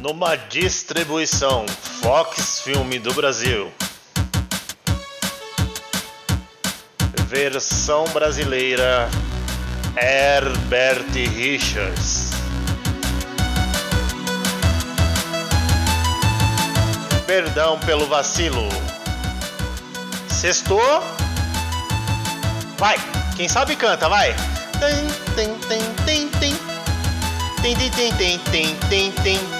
numa distribuição Fox Filme do Brasil. Versão brasileira Herbert Richards. Perdão pelo vacilo. Sextou? Vai, quem sabe canta, vai. Tem, tem, tem, tem, tem. Tem, tem, tem, tem, tem, tem, tem.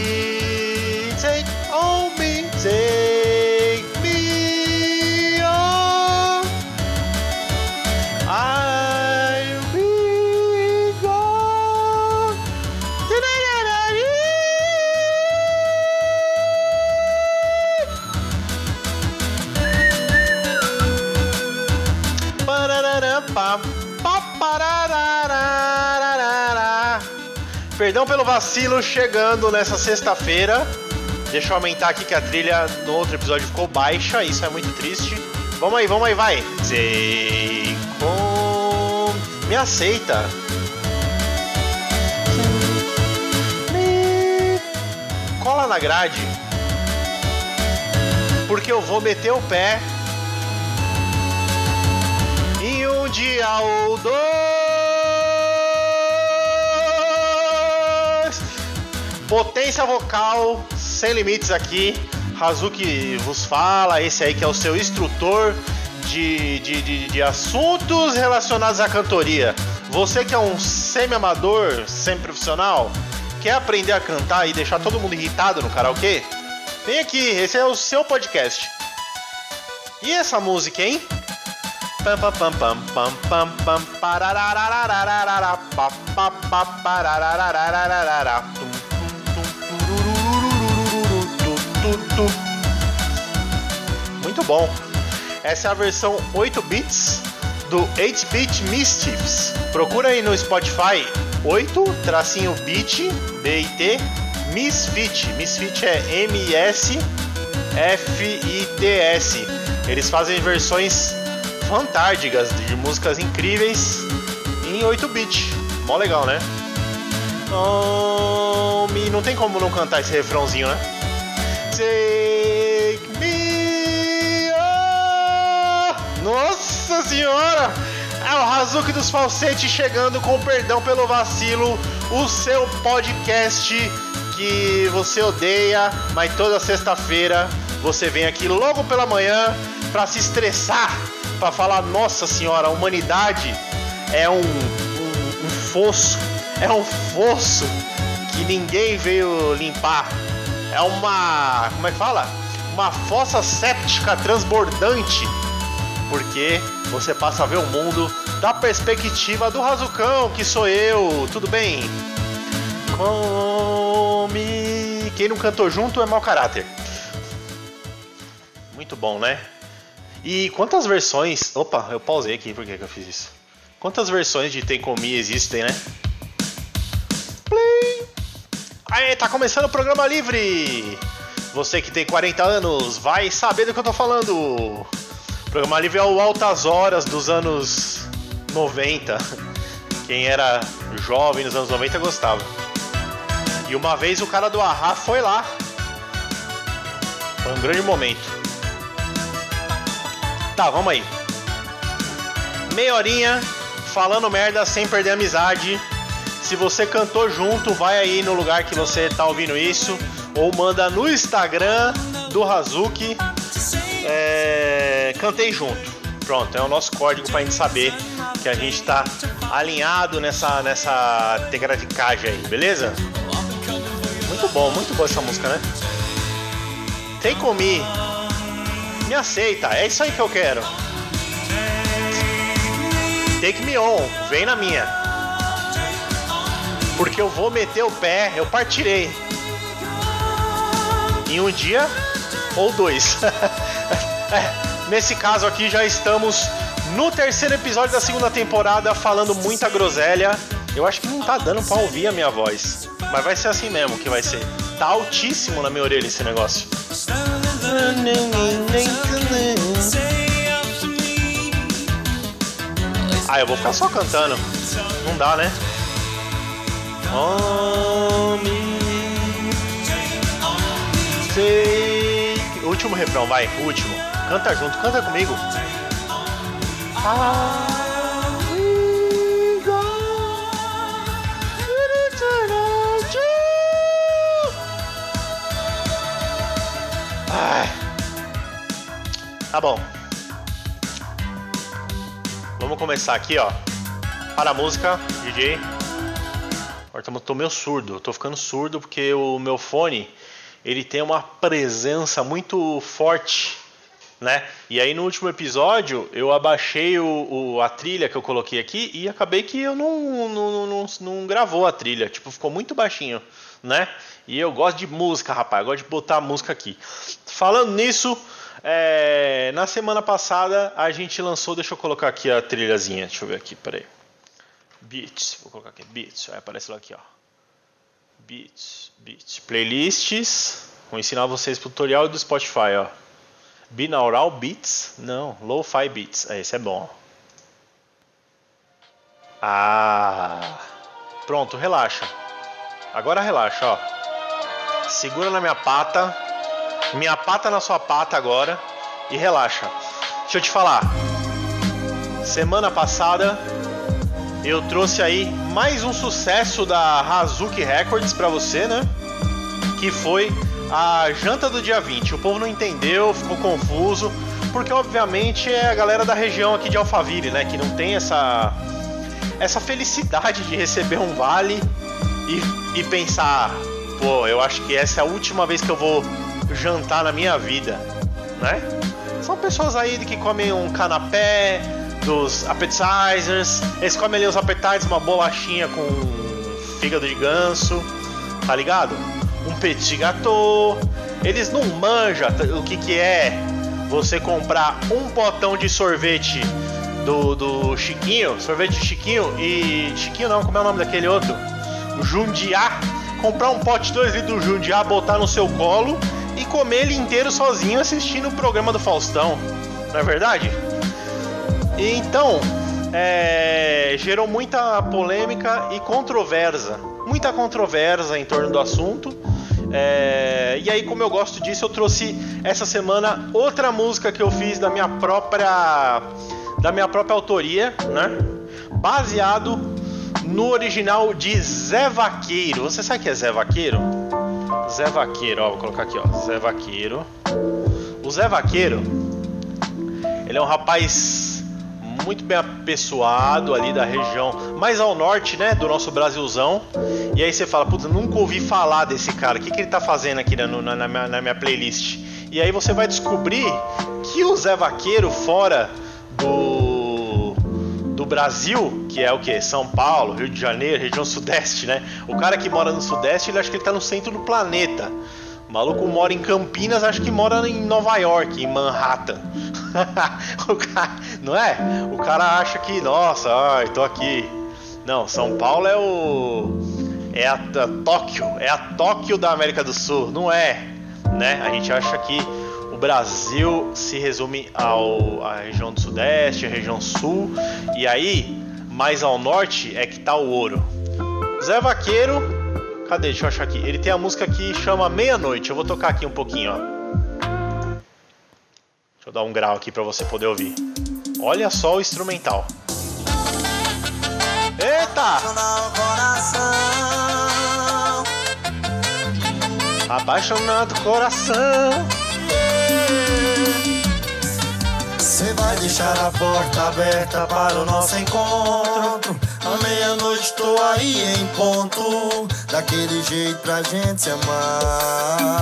Perdão pelo vacilo chegando nessa sexta-feira. Deixa eu aumentar aqui que a trilha no outro episódio ficou baixa, isso é muito triste. Vamos aí, vamos aí, vai. Home. Me aceita. Cola na grade. Porque eu vou meter o pé em um dia ou dois. Potência vocal sem limites aqui. Hazuki vos fala, esse aí que é o seu instrutor de, de, de, de assuntos relacionados à cantoria. Você que é um semi-amador, semi-profissional, quer aprender a cantar e deixar todo mundo irritado no karaokê? Vem aqui, esse é o seu podcast. E essa música, hein? Pam pam pam pam pam pam pam Muito bom. Essa é a versão 8 bits do 8-bit Mischiefs. Procura aí no Spotify 8 tracinho bit B-I-T Misfit. Misfit é M-S-F-I-T-S. Eles fazem versões fantásticas de músicas incríveis em 8 bit. Mó legal, né? Oh, me... Não tem como não cantar esse refrãozinho, né? Take me oh! Nossa senhora! É o Hazuki dos Falsetes chegando com perdão pelo vacilo, o seu podcast que você odeia, mas toda sexta-feira você vem aqui logo pela manhã para se estressar, para falar: Nossa Senhora, a humanidade é um, um, um fosso, é um fosso que ninguém veio limpar. É uma. Como é que fala? Uma fossa séptica transbordante. Porque você passa a ver o mundo da perspectiva do Razucão, que sou eu, tudo bem? Come. Quem não cantou junto é mau caráter. Muito bom, né? E quantas versões. Opa, eu pausei aqui, por que, eu fiz isso? Quantas versões de Tem Comi existem, né? Play! Aê, tá começando o programa livre! Você que tem 40 anos vai saber do que eu tô falando! O programa livre é o Altas Horas dos anos 90. Quem era jovem nos anos 90 gostava. E uma vez o cara do Ahá foi lá. Foi um grande momento. Tá, vamos aí. Meia horinha falando merda sem perder a amizade. Se você cantou junto, vai aí no lugar que você tá ouvindo isso. Ou manda no Instagram do Hazuki. É, cantei junto. Pronto, é o nosso código pra gente saber que a gente tá alinhado nessa, nessa tecradicagem aí, beleza? Muito bom, muito boa essa música, né? Tem comi. Me aceita, é isso aí que eu quero. Take me on, vem na minha. Porque eu vou meter o pé, eu partirei. Em um dia ou dois. É, nesse caso aqui já estamos No terceiro episódio da segunda temporada, falando muita groselha. Eu acho que não tá dando pra ouvir a minha voz. Mas vai ser assim mesmo que vai ser. Tá altíssimo na minha orelha esse negócio. Ah, eu vou ficar só cantando. Não dá, né? Oh, Take... Último refrão, vai, último. Canta junto, canta comigo. Ai. Tá bom. Vamos começar aqui, ó. Para a música, DJ. Agora tô meio surdo. Tô ficando surdo porque o meu fone ele tem uma presença muito forte, né? E aí no último episódio eu abaixei o, o, a trilha que eu coloquei aqui e acabei que eu não, não, não, não, gravou a trilha, tipo, ficou muito baixinho, né? E eu gosto de música, rapaz, eu gosto de botar a música aqui. Falando nisso, é, na semana passada a gente lançou, deixa eu colocar aqui a trilhazinha, deixa eu ver aqui, peraí. Beats, vou colocar aqui, Beats, aí aparece lá aqui, ó. Beats, Beats, playlists. Vou ensinar vocês tutorial do Spotify, ó. Binaural Beats? Não, Lo-Fi Beats. É, esse é bom. Ah, pronto, relaxa. Agora relaxa, ó. Segura na minha pata, minha pata na sua pata agora e relaxa. Deixa eu te falar. Semana passada eu trouxe aí mais um sucesso da Hazuki Records para você, né? Que foi a janta do dia 20. O povo não entendeu, ficou confuso, porque obviamente é a galera da região aqui de Alphaville, né, que não tem essa essa felicidade de receber um vale e, e pensar, pô, eu acho que essa é a última vez que eu vou jantar na minha vida, né? São pessoas aí que comem um canapé, dos appetizers. Eles comem ali os appetizers, uma bolachinha com fígado de ganso, tá ligado? Um petit gâteau. Eles não manjam o que, que é você comprar um potão de sorvete do, do Chiquinho, sorvete de Chiquinho e. Chiquinho não, como é o nome daquele outro? O Jundiá. Comprar um pote 2 litros do Jundiá, botar no seu colo e comer ele inteiro sozinho assistindo o programa do Faustão. Não é verdade? Então, é, gerou muita polêmica e controvérsia. Muita controvérsia em torno do assunto. É, e aí, como eu gosto disso, eu trouxe essa semana outra música que eu fiz da minha própria da minha própria autoria, né? Baseado no original de Zé Vaqueiro. Você sabe que é Zé Vaqueiro? Zé Vaqueiro, ó, vou colocar aqui, ó, Zé Vaqueiro. O Zé Vaqueiro, ele é um rapaz muito bem apessoado ali da região mais ao norte, né, do nosso Brasilzão. E aí você fala, putz, nunca ouvi falar desse cara, o que, que ele tá fazendo aqui na, na, na, minha, na minha playlist? E aí você vai descobrir que o Zé Vaqueiro, fora do, do Brasil, que é o que? São Paulo, Rio de Janeiro, região sudeste, né? O cara que mora no sudeste, ele acha que ele tá no centro do planeta. O maluco mora em Campinas, acho que mora em Nova York, em Manhattan. o cara, não é? O cara acha que, nossa, ai, tô aqui. Não, São Paulo é o. É a, a Tóquio, é a Tóquio da América do Sul, não é? Né? A gente acha que o Brasil se resume ao, à região do Sudeste, à região Sul, e aí, mais ao norte, é que tá o ouro. Zé Vaqueiro Cadê? Deixa eu achar aqui. Ele tem a música que chama Meia-Noite. Eu vou tocar aqui um pouquinho, ó. Deixa eu dar um grau aqui para você poder ouvir. Olha só o instrumental. Eita! Apaixonado coração. Você vai deixar a porta aberta para o nosso encontro. À meia-noite estou aí em ponto. Daquele jeito pra gente se amar.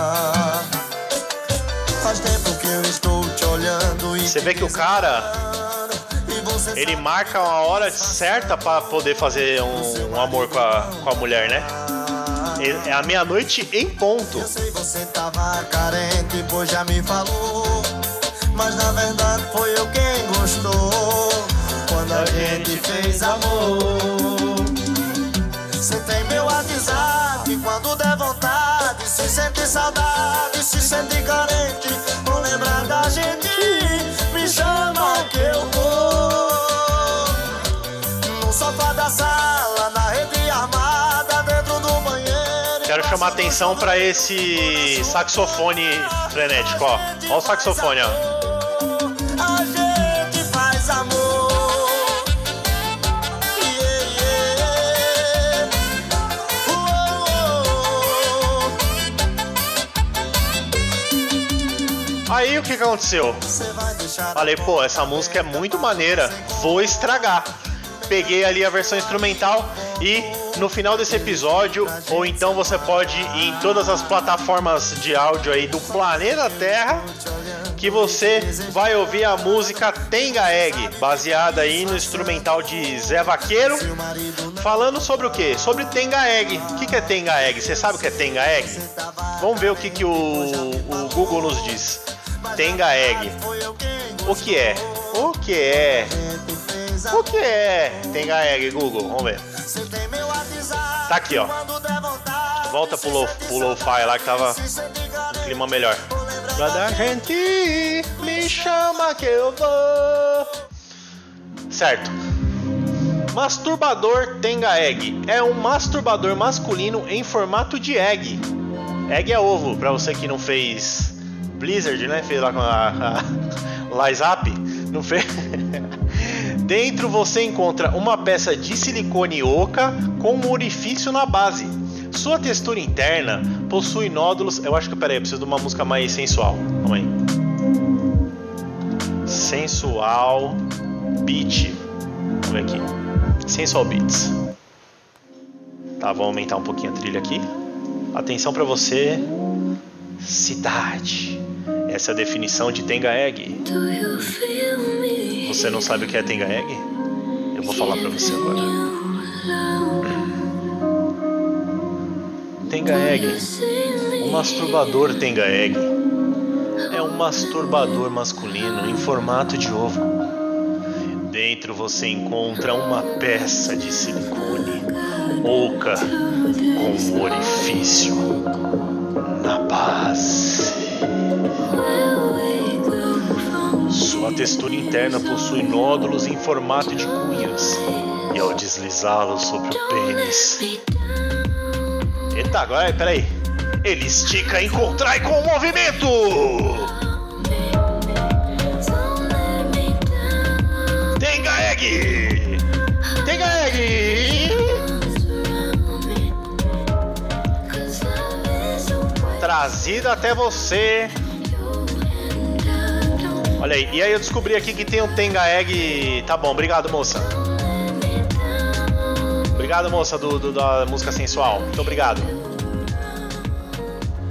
Você vê que o cara. Ele marca uma hora certa para poder fazer um, um, amor com a, com a mulher, né? É a meia-noite em ponto. Eu sei você tava carente, pois já me falou. Mas na verdade foi eu quem gostou. fez amor. Você tem meu WhatsApp quando der vontade, se sente saudade, se sente carente, da gente, me chama que eu vou. No sofá da sala, na rede armada, dentro do banheiro. Quero chamar atenção pra esse saxofone frenético, ó. Ó o saxofone, ó. O que aconteceu? Falei, pô, essa música é muito maneira, vou estragar. Peguei ali a versão instrumental e no final desse episódio, ou então você pode ir em todas as plataformas de áudio aí do planeta Terra, que você vai ouvir a música Tenga Egg, baseada aí no instrumental de Zé Vaqueiro, falando sobre o que? Sobre Tenga Egg. O que, que é Tenga Egg? Você sabe o que é Tenga Egg? Vamos ver o que, que o, o Google nos diz. Tenga Egg. O que é? O que é? O que é? Tenga Egg, Google. Vamos ver. Tá aqui, ó. Volta pro lo- sente pro lo-fi lá que tava clima melhor. Pra gente, me chama que eu vou. Certo. Masturbador Tenga Egg é um masturbador masculino em formato de egg. Egg é ovo, pra você que não fez Blizzard, né? Fez lá com a, a Lies Up. Não fez? Dentro você encontra uma peça de silicone oca com um orifício na base. Sua textura interna possui nódulos. Eu acho que, peraí, eu preciso de uma música mais sensual. Calma aí. Sensual Beat. Vamos ver aqui. Sensual Beats. Tá, vamos aumentar um pouquinho a trilha aqui. Atenção pra você. Cidade. Essa é a definição de Tenga Egg. Você não sabe o que é Tenga Egg? Eu vou falar pra você agora. Tenga Egg. Um masturbador Tenga Egg. É um masturbador masculino em formato de ovo. Dentro você encontra uma peça de silicone oca com um orifício Sua textura interna possui nódulos em formato de cunhas. E ao deslizá-los sobre o pênis. Eita, agora peraí. Ele estica e contrai com o movimento! Tenga Egg! Tenga Egg! Trazida até você. Olha aí, e aí eu descobri aqui que tem um Tenga Egg. Tá bom, obrigado, moça. Obrigado, moça, do, do- da música sensual. Muito obrigado.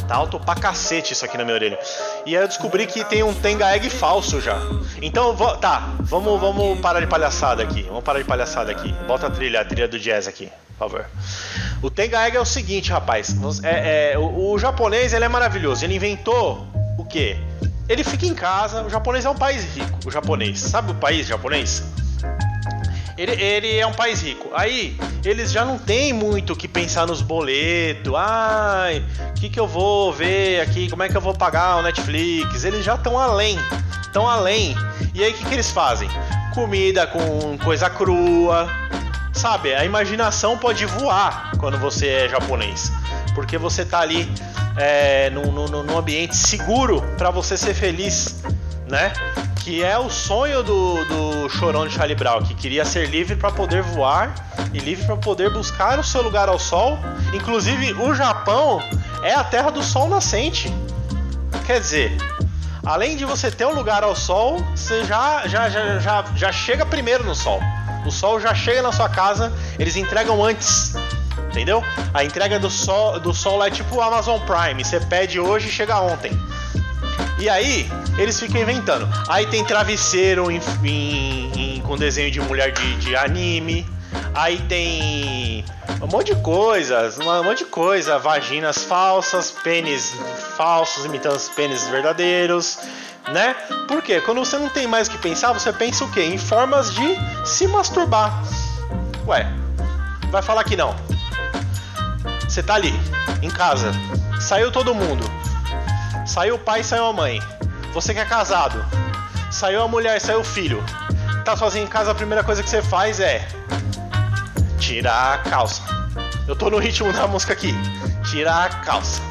Tá alto pra cacete isso aqui na minha orelha. E aí eu descobri que tem um Tenga Egg falso já. Então, tá, vamos, vamos parar de palhaçada aqui. Vamos parar de palhaçada aqui. Bota a trilha, a trilha do jazz aqui, por favor. O Tenga Egg é o seguinte, rapaz. É, é, o, o japonês ele é maravilhoso. Ele inventou o quê? Ele fica em casa. O japonês é um país rico. O japonês. Sabe o país japonês? Ele, ele é um país rico. Aí, eles já não tem muito o que pensar nos boletos. Ai, o que, que eu vou ver aqui? Como é que eu vou pagar o Netflix? Eles já estão além. Estão além. E aí, o que, que eles fazem? Comida com coisa crua. Sabe, a imaginação pode voar quando você é japonês. Porque você tá ali é, num, num, num ambiente seguro para você ser feliz, né? Que é o sonho do, do chorão de Charlie Brown, que queria ser livre para poder voar e livre para poder buscar o seu lugar ao sol. Inclusive, o Japão é a terra do sol nascente. Quer dizer, além de você ter um lugar ao sol, você já, já, já, já, já chega primeiro no sol. O sol já chega na sua casa, eles entregam antes. Entendeu? A entrega do sol, do sol é tipo o Amazon Prime. Você pede hoje e chega ontem. E aí, eles ficam inventando. Aí tem travesseiro em, em- em- com desenho de mulher de, de anime. Aí tem um monte de coisas, um monte de coisa. Vaginas falsas, pênis falsos imitando os pênis verdadeiros. né? Por quê? Quando você não tem mais o que pensar, você pensa o quê? Em formas de se masturbar. Ué, vai falar que não. Você tá ali, em casa, saiu todo mundo. Saiu o pai, saiu a mãe. Você que é casado, saiu a mulher, saiu o filho. Tá sozinho em casa, a primeira coisa que você faz é tirar a calça. Eu tô no ritmo da música aqui. Tirar a calça.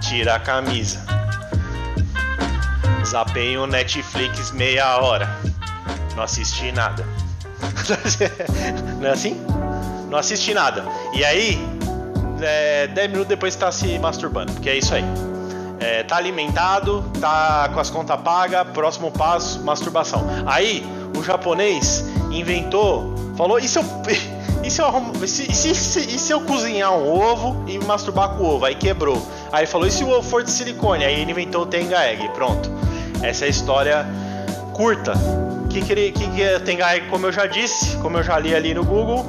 Tira a camisa. Zapei o Netflix meia hora. Não assisti nada. Não é assim? Não assisti nada. E aí, é, 10 minutos depois tá se masturbando, porque é isso aí. É, tá alimentado, tá com as contas pagas, próximo passo, masturbação. Aí, o japonês inventou, falou, e se eu, e se eu, arrum- e se, e se- e se- eu cozinhar um ovo e me masturbar com o ovo? Aí quebrou. Aí falou, e se o ovo for de silicone? Aí ele inventou o Tenga Egg, pronto. Essa é a história curta. O que, que, que, que é Tenga Egg, como eu já disse, como eu já li ali no Google,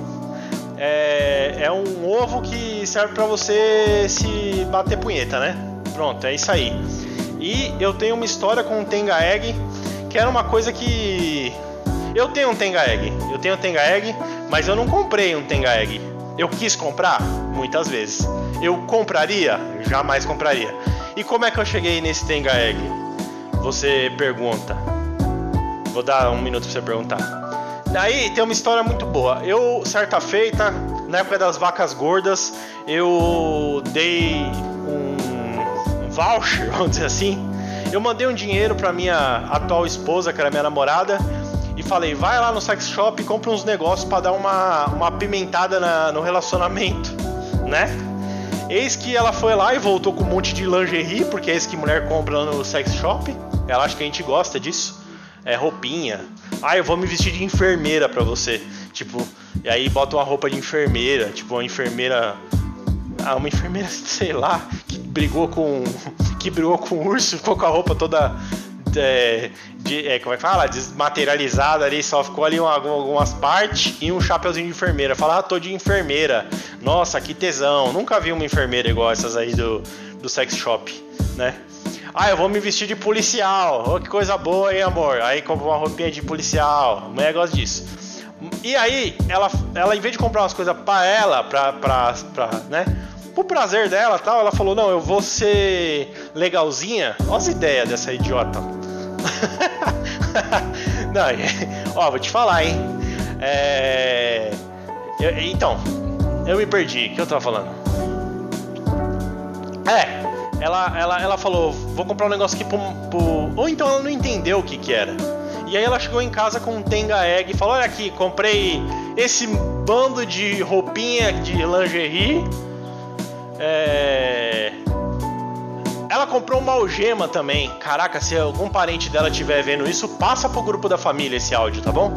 é, é um ovo que serve pra você se bater punheta, né? Pronto, é isso aí. E eu tenho uma história com o Tenga Egg, que era uma coisa que. Eu tenho um Tenga Egg, eu tenho um Tenga Egg, mas eu não comprei um Tenga Egg. Eu quis comprar? Muitas vezes. Eu compraria? Jamais compraria. E como é que eu cheguei nesse Tenga Egg? Você pergunta. Vou dar um minuto pra você perguntar. Daí tem uma história muito boa. Eu, certa feita, na época das vacas gordas, eu dei um, voucher, vamos dizer assim. Eu mandei um dinheiro pra minha atual esposa, que era minha namorada, e falei: vai lá no sex shop e compra uns negócios pra dar uma, uma apimentada na- no relacionamento, né? Eis que ela foi lá e voltou com um monte de lingerie, porque é isso que mulher compra no sex shop. Ela acha que a gente gosta disso. É roupinha. Ah, eu vou me vestir de enfermeira pra você. Tipo, e aí bota uma roupa de enfermeira, tipo uma enfermeira ah, uma enfermeira, sei lá, que brigou com. que brigou com o urso, ficou com a roupa toda. é, de- é, como é que fala? Desmaterializada ali, só ficou ali uma- algumas partes e um chapeuzinho de enfermeira. Fala, ah, tô de enfermeira. Nossa, que tesão. Nunca vi uma enfermeira igual essas aí do, do sex shop, né? Ah, eu vou me vestir de policial. Oh, que coisa boa, hein, amor? Aí compra uma roupinha de policial. A mulher gosta disso. E aí, ela, ela em vez de comprar umas coisas pra ela, pra, pra, pra, né? Pro prazer dela tal, ela falou: Não, eu vou ser legalzinha. Olha as ideias dessa idiota. Não, ó, vou te falar, hein? É. eu- então, eu me perdi. O que eu tava falando? É, ela, ela, ela falou, vou comprar um negócio aqui pro, pro- Ou então ela não entendeu o que que era. E aí ela chegou em casa com um Tenga Egg e falou, olha aqui, comprei esse bando de roupinha de lingerie. É... Ela comprou uma algema também. Caraca, se algum parente dela estiver vendo isso, passa pro grupo da família esse áudio, tá bom?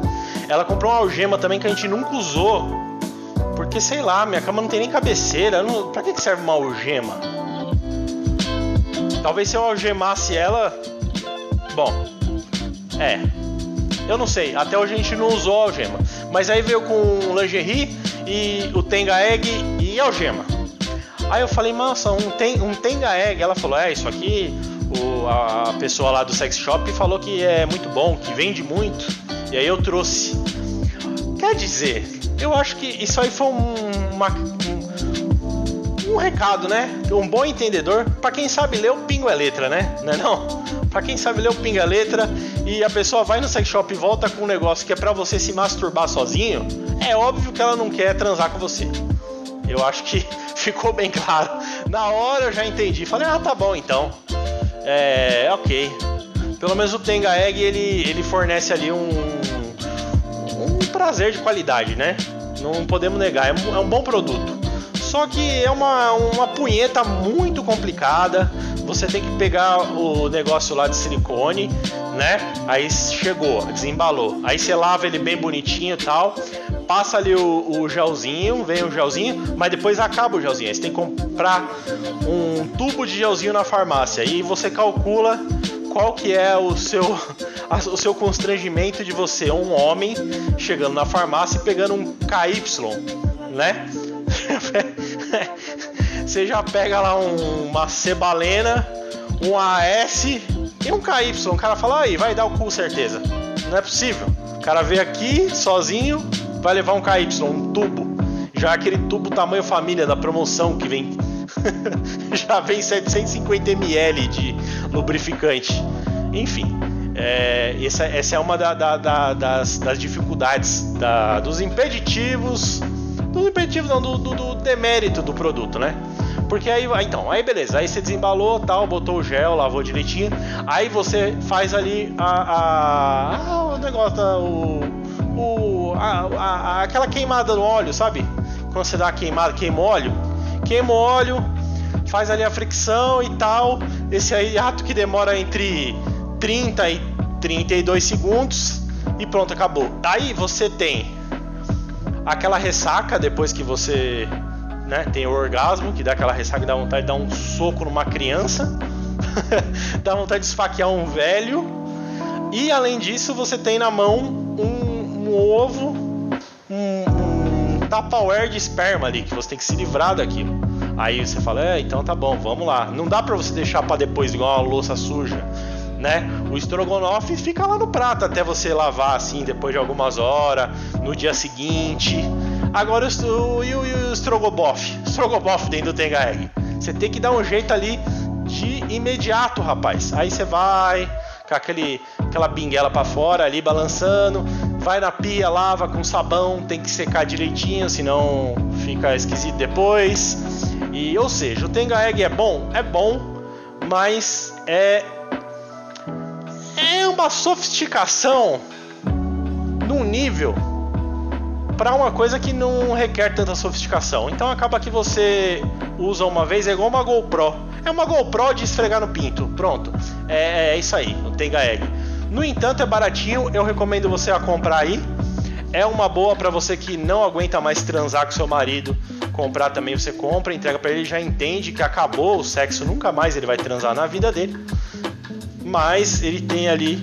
Ela comprou uma algema também que a gente nunca usou. Porque, sei lá, minha cama não tem nem cabeceira. Não... Pra que serve uma algema? Talvez se eu algemasse ela. Bom, é. Eu não sei, até hoje a gente não usou algema. Mas aí veio com lingerie e o Tenga Egg e algema. Aí eu falei, nossa, um, ten, um Tenga Egg. Ela falou, é, isso aqui, o, a pessoa lá do sex shop falou que é muito bom, que vende muito. E aí eu trouxe. Quer dizer, eu acho que isso aí foi um, uma, um, recado, né? Um bom entendedor. Pra quem sabe ler, o pingo é letra, né? Não é não? Pra quem sabe ler, o pingo é letra. E a pessoa vai no sex shop e volta com um negócio que é pra você se masturbar sozinho. É óbvio que ela não quer transar com você. Eu acho que ficou bem claro. Na hora eu já entendi. Falei, ah, tá bom então. É, ok. Pelo menos o Tenga Egg ele, ele fornece ali um, um prazer de qualidade, né? Não podemos negar, é um, é um bom produto. Só que é uma, uma punheta muito complicada. Você tem que pegar o negócio lá de silicone, né? Aí chegou, desembalou. Aí você lava ele bem bonitinho e tal. Passa ali o, o gelzinho, vem o gelzinho, mas depois acaba o gelzinho. Aí você tem que comprar um tubo de gelzinho na farmácia. E você calcula qual que é o seu, o seu constrangimento de você, um homem, chegando na farmácia e pegando um KY, né? Você já pega lá um- uma cebalena, um AS, E um KY, o cara fala, aí, vai dar o cu certeza. Não é possível. O cara veio aqui sozinho, vai levar um KY, um tubo. Já aquele tubo tamanho família da promoção que vem. já vem 750 ml de lubrificante. Enfim, é, essa, essa, é uma da, da, da, das, das, dificuldades dos impeditivos. Dos impeditivos, não, do, do, do demérito do produto, né? Porque aí, então, aí beleza, aí você desembalou, tal, botou o gel, lavou direitinho, aí você faz ali a, a, a o negócio, o, o a, a, aquela queimada no óleo, sabe? Quando você dá a queimada, queima óleo, queima óleo, faz ali a fricção e tal. Esse aí ato que demora entre 30 e 32 segundos e pronto, acabou. Aí você tem aquela ressaca depois que você né? Tem o orgasmo, que dá aquela ressaca dá vontade de dar um soco numa criança, dá vontade de esfaquear um velho. E além disso, você tem na mão um, um ovo, um, um tupperware de esperma ali, que você tem que se livrar daquilo. Aí você fala, é, então tá bom, vamos lá. Não dá pra você deixar para depois igual uma louça suja. Né? O estrogonofe fica lá no prato até você lavar assim depois de algumas horas, no dia seguinte. Agora o, e o, e o? Strogoboff dentro do Tenga Egg. Você tem que dar um jeito ali de imediato, rapaz. Aí você vai com aquele, aquela binguela para fora ali balançando, vai na pia, lava com sabão, tem que secar direitinho, senão fica esquisito depois. E ou seja, o Tenga Egg é bom, é bom, mas é é uma sofisticação num nível para uma coisa que não requer tanta sofisticação. Então acaba que você usa uma vez, é igual uma GoPro. É uma GoPro de esfregar no pinto. Pronto. É, é isso aí, o Tenga Egg. No entanto, é baratinho, eu recomendo você a comprar aí. É uma boa para você que não aguenta mais transar com seu marido. Comprar também você compra, entrega para ele, já entende que acabou o sexo, nunca mais ele vai transar na vida dele. Mas ele tem ali.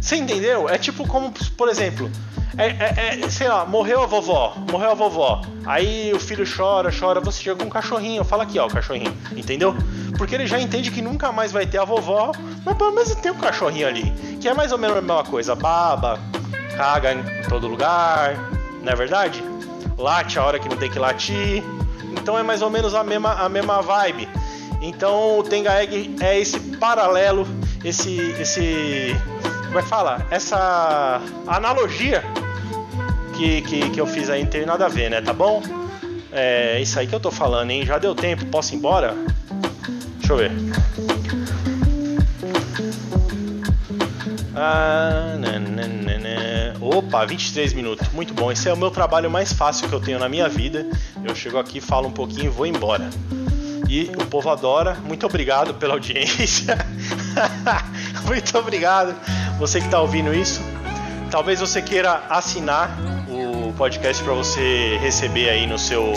Você entendeu? É tipo como, por exemplo, é, é, é, sei lá, morreu a vovó, morreu a vovó. Aí o filho chora, chora, você chega com um cachorrinho, fala aqui, ó, o cachorrinho, entendeu? Porque ele já entende que nunca mais vai ter a vovó, mas pelo menos tem um cachorrinho ali, que é mais ou menos a mesma coisa, baba, caga em todo lugar, não é verdade? Late a hora que não tem que latir. Então é mais ou menos a mesma, a mesma vibe. Então o Tenga Egg é esse paralelo, esse, esse, como é que fala? Essa analogia que, que, que eu fiz aí não tem nada a ver, né? Tá bom? É isso aí que eu tô falando, hein? Já deu tempo, posso ir embora? Deixa eu ver. Ah, nananana. Opa, 23 minutos. Muito bom. Esse é o meu trabalho mais fácil que eu tenho na minha vida. Eu chego aqui, falo um pouquinho e vou embora. E o povo adora. Muito obrigado pela audiência. Muito obrigado. Você que está ouvindo isso. Talvez você queira assinar podcast para você receber aí no seu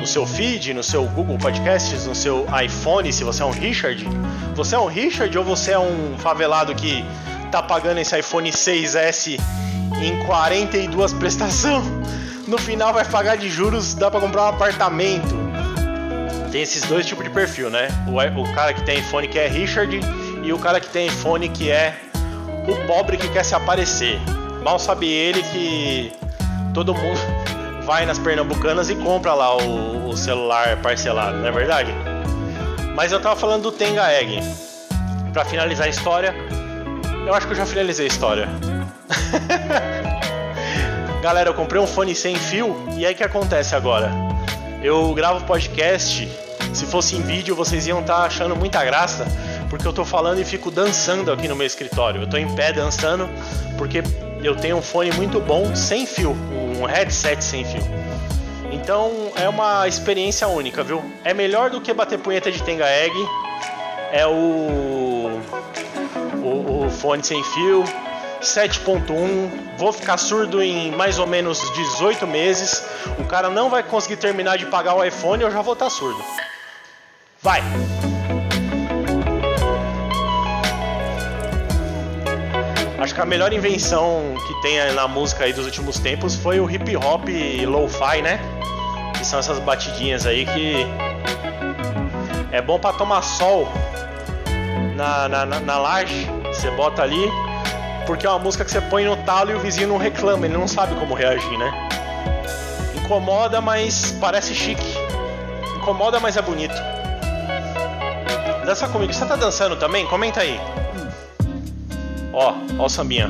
no seu feed, no seu Google Podcasts, no seu iPhone, se você é um Richard. Você é um Richard ou você é um favelado que tá pagando esse iPhone 6S em 42 prestação? No final vai pagar de juros, dá para comprar um apartamento. Tem esses dois tipos de perfil, né? O, o cara que tem iPhone que é Richard e o cara que tem iPhone que é o pobre que quer se aparecer. Mal sabe ele que todo mundo vai nas pernambucanas e compra lá o, o celular parcelado, não é verdade? Mas eu tava falando do Tenga Egg. Pra finalizar a história, eu acho que eu já finalizei a história. Galera, eu comprei um fone sem fio e aí que acontece agora? Eu gravo podcast, se fosse em vídeo vocês iam estar tá achando muita graça, porque eu tô falando e fico dançando aqui no meu escritório. Eu tô em pé dançando porque eu tenho um fone muito bom sem fio, um headset sem fio. Então é uma experiência única, viu? É melhor do que bater punheta de Tenga Egg. É o, o, o fone sem fio 7.1. Vou ficar surdo em mais ou menos 18 meses. O cara não vai conseguir terminar de pagar o iPhone eu já vou estar tá surdo. Vai! Acho que a melhor invenção que tem na música aí dos últimos tempos foi o hip hop lo-fi, né? Que são essas batidinhas aí que é bom para tomar sol na, na, na, na laje, você bota ali, porque é uma música que você põe no talo e o vizinho não reclama, ele não sabe como reagir, né? Incomoda, mas parece chique. Incomoda, mas é bonito. Dança comigo. Você tá dançando também? Comenta aí. Ó, ó o sambinha.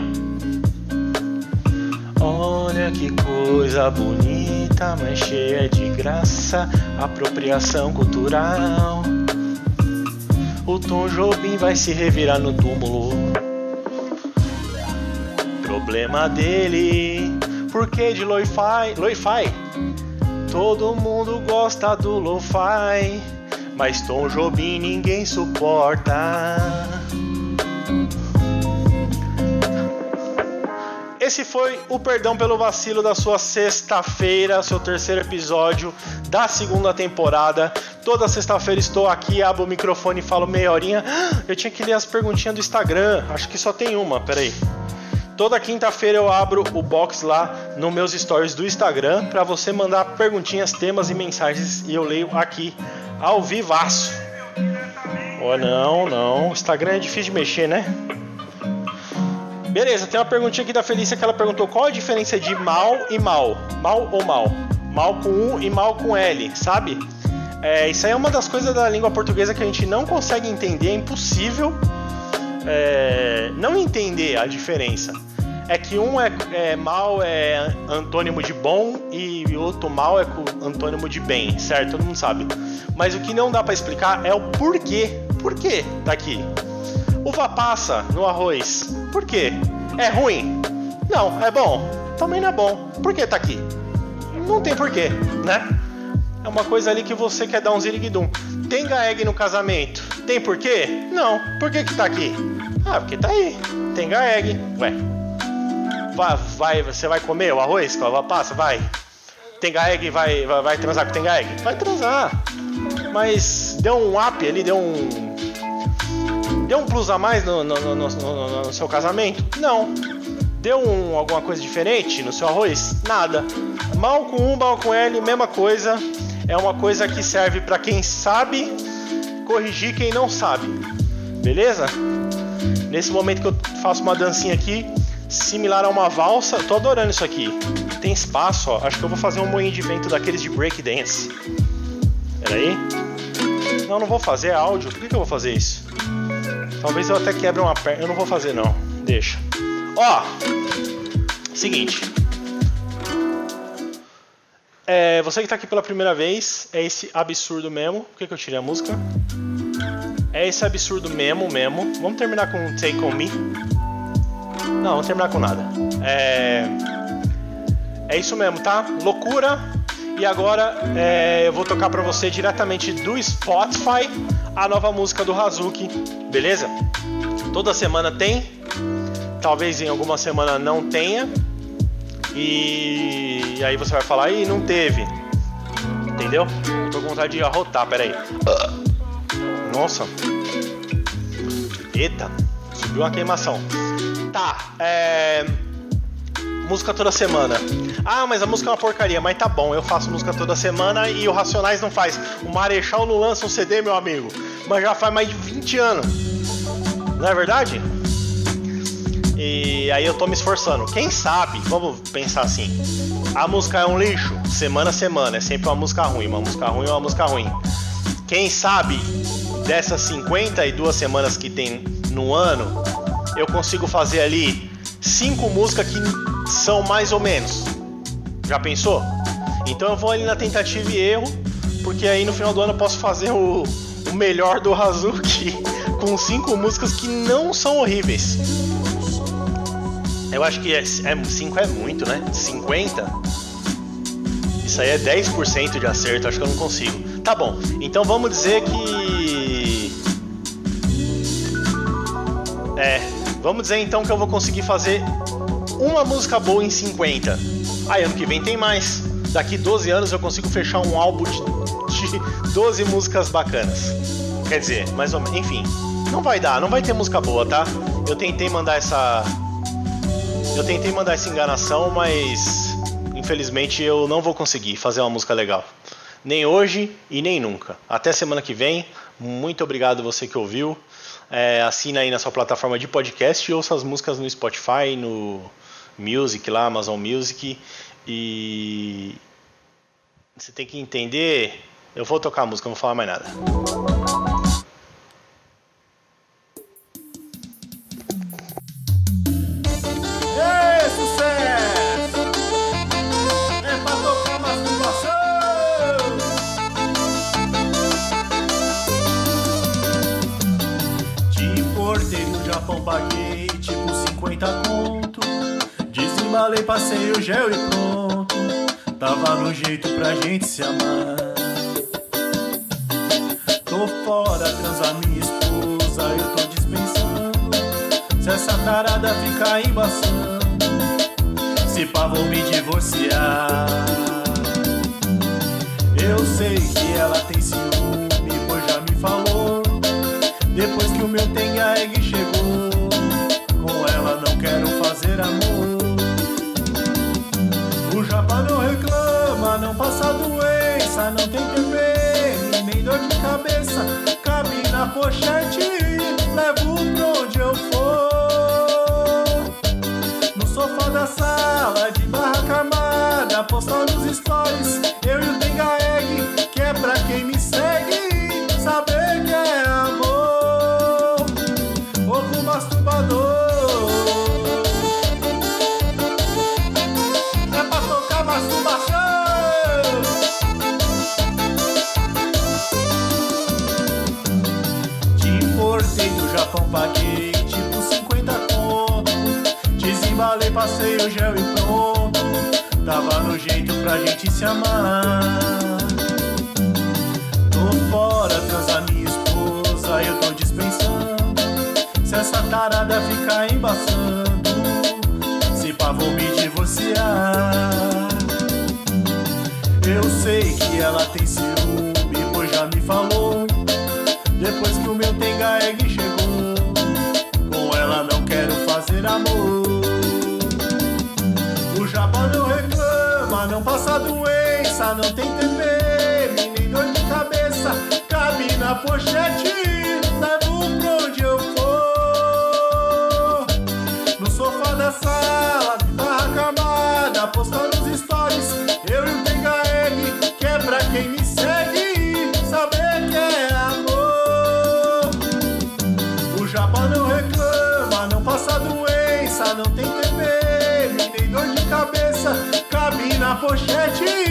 Olha que coisa bonita, mas cheia de graça, apropriação cultural. O Tom Jobim vai se revirar no túmulo. Problema dele, porque de lo-fi, lo-fi. Todo mundo gosta do lo-fi, mas Tom Jobim ninguém suporta. Esse foi o Perdão pelo Vacilo da sua sexta-feira, seu terceiro episódio da segunda temporada. Toda sexta-feira estou aqui, abro o microfone e falo meia horinha. Eu tinha que ler as perguntinhas do Instagram, acho que só tem uma, peraí. Toda quinta-feira eu abro o box lá nos meus stories do Instagram para você mandar perguntinhas, temas e mensagens e eu leio aqui ao vivaço. Oh, não, não. Instagram é difícil de mexer, né? Beleza, tem uma perguntinha aqui da Felícia que ela perguntou qual a diferença de mal e mal. Mal ou mal? Mal com U e mal com L, sabe? É, isso aí é uma das coisas da língua portuguesa que a gente não consegue entender, é impossível é, não entender a diferença. É que um é, é, mal é antônimo de bom e outro mal é antônimo de bem, certo? Todo mundo sabe. Mas o que não dá para explicar é o porquê. Por tá aqui? Uva passa no arroz. Por quê? É ruim? Não, é bom. Também não é bom. Por que tá aqui? Não tem porquê, né? É uma coisa ali que você quer dar um ziriguidum. Tem gaeg no casamento? Tem porquê? Não. Por que que tá aqui? Ah, porque tá aí. Tem gaeg. Ué. Vai, vai, você vai comer o arroz com a passa? Vai. Tem gaeg vai, vai, vai transar com tem gaeg? Vai transar. Mas deu um up ali, deu um Deu um plus a mais no, no, no, no seu casamento? Não. Deu um, alguma coisa diferente no seu arroz? Nada. Mal com um, mal com L, mesma coisa. É uma coisa que serve para quem sabe corrigir quem não sabe. Beleza? Nesse momento que eu faço uma dancinha aqui, similar a uma valsa, tô adorando isso aqui. Tem espaço, ó. Acho que eu vou fazer um moinho de vento daqueles de break dance. Pera aí. Não, não vou fazer é áudio. Por que, que eu vou fazer isso? Talvez eu até quebre uma perna. Eu não vou fazer não. Deixa. Ó. Seguinte. É, você que tá aqui pela primeira vez, é esse absurdo mesmo. Por que, que eu tirei a música? É esse absurdo mesmo, mesmo. Vamos terminar com Take On Me? Não, vamos terminar com nada. É, é isso mesmo, tá? Loucura. E agora é, eu vou tocar para você diretamente do Spotify a nova música do Hazuki, beleza? Toda semana tem, talvez em alguma semana não tenha, e, aí você vai falar, e não teve, entendeu? tô com vontade de arrotar, peraí. Nossa, eita, subiu uma queimação. Tá, é música toda semana. Ah, mas a música é uma porcaria, mas tá bom, eu faço música toda semana e o Racionais não faz. O Marechal não lança um CD, meu amigo, mas já faz mais de 20 anos. Não é verdade? E aí eu tô me esforçando. Quem sabe, vamos pensar assim. A música é um lixo, semana a semana, é sempre uma música ruim, uma música ruim é uma música ruim. Quem sabe dessas 52 semanas que tem no ano, eu consigo fazer ali cinco músicas que são mais ou menos. Já pensou? Então eu vou ali na tentativa e erro, porque aí no final do ano eu posso fazer o, o melhor do Hazuki com cinco músicas que não são horríveis. Eu acho que 5 é, é, cinco é muito, né? 50? Isso aí é 10% de acerto, acho que eu não consigo. Tá bom, então vamos dizer que. É, vamos dizer então que eu vou conseguir fazer uma música boa em 50. Aí ano que vem tem mais. Daqui 12 anos eu consigo fechar um álbum de, de 12 músicas bacanas. Quer dizer, mais ou menos. Enfim, não vai dar, não vai ter música boa, tá? Eu tentei mandar essa. Eu tentei mandar essa enganação, mas infelizmente eu não vou conseguir fazer uma música legal. Nem hoje e nem nunca. Até semana que vem. Muito obrigado você que ouviu. É, assina aí na sua plataforma de podcast e ouça as músicas no Spotify, no Music, lá, Amazon Music. E você tem que entender. Eu vou tocar a música, não vou falar mais nada. Ei, sucesso! É paguei tipo 50 conto. Desembalei, passei o gel e pronto. Tava no jeito pra gente se amar. Tô fora, transar minha esposa, eu tô dispensando. Se essa tarada ficar embaçando, se pá vou me divorciar. Eu sei que ela tem ciúme, cabeça. Cabe na pochete, Passei o gel e pronto. Tava no jeito pra gente se amar. Tô fora, transar minha esposa, eu tô dispensando. Se essa tarada ficar embaçando, se pá, vou me divorciar. Eu sei que ela tem não tem TPM, nem dor de cabeça. Cabe na pochete, levo pra onde eu for. No sofá da sala, de barraca armada, postando os stories. Eu e o Egg, que é pra quem me segue, saber que é amor. O japa não reclama, não passa doença, não tem TPM, nem dor de cabeça. Cabe na pochete,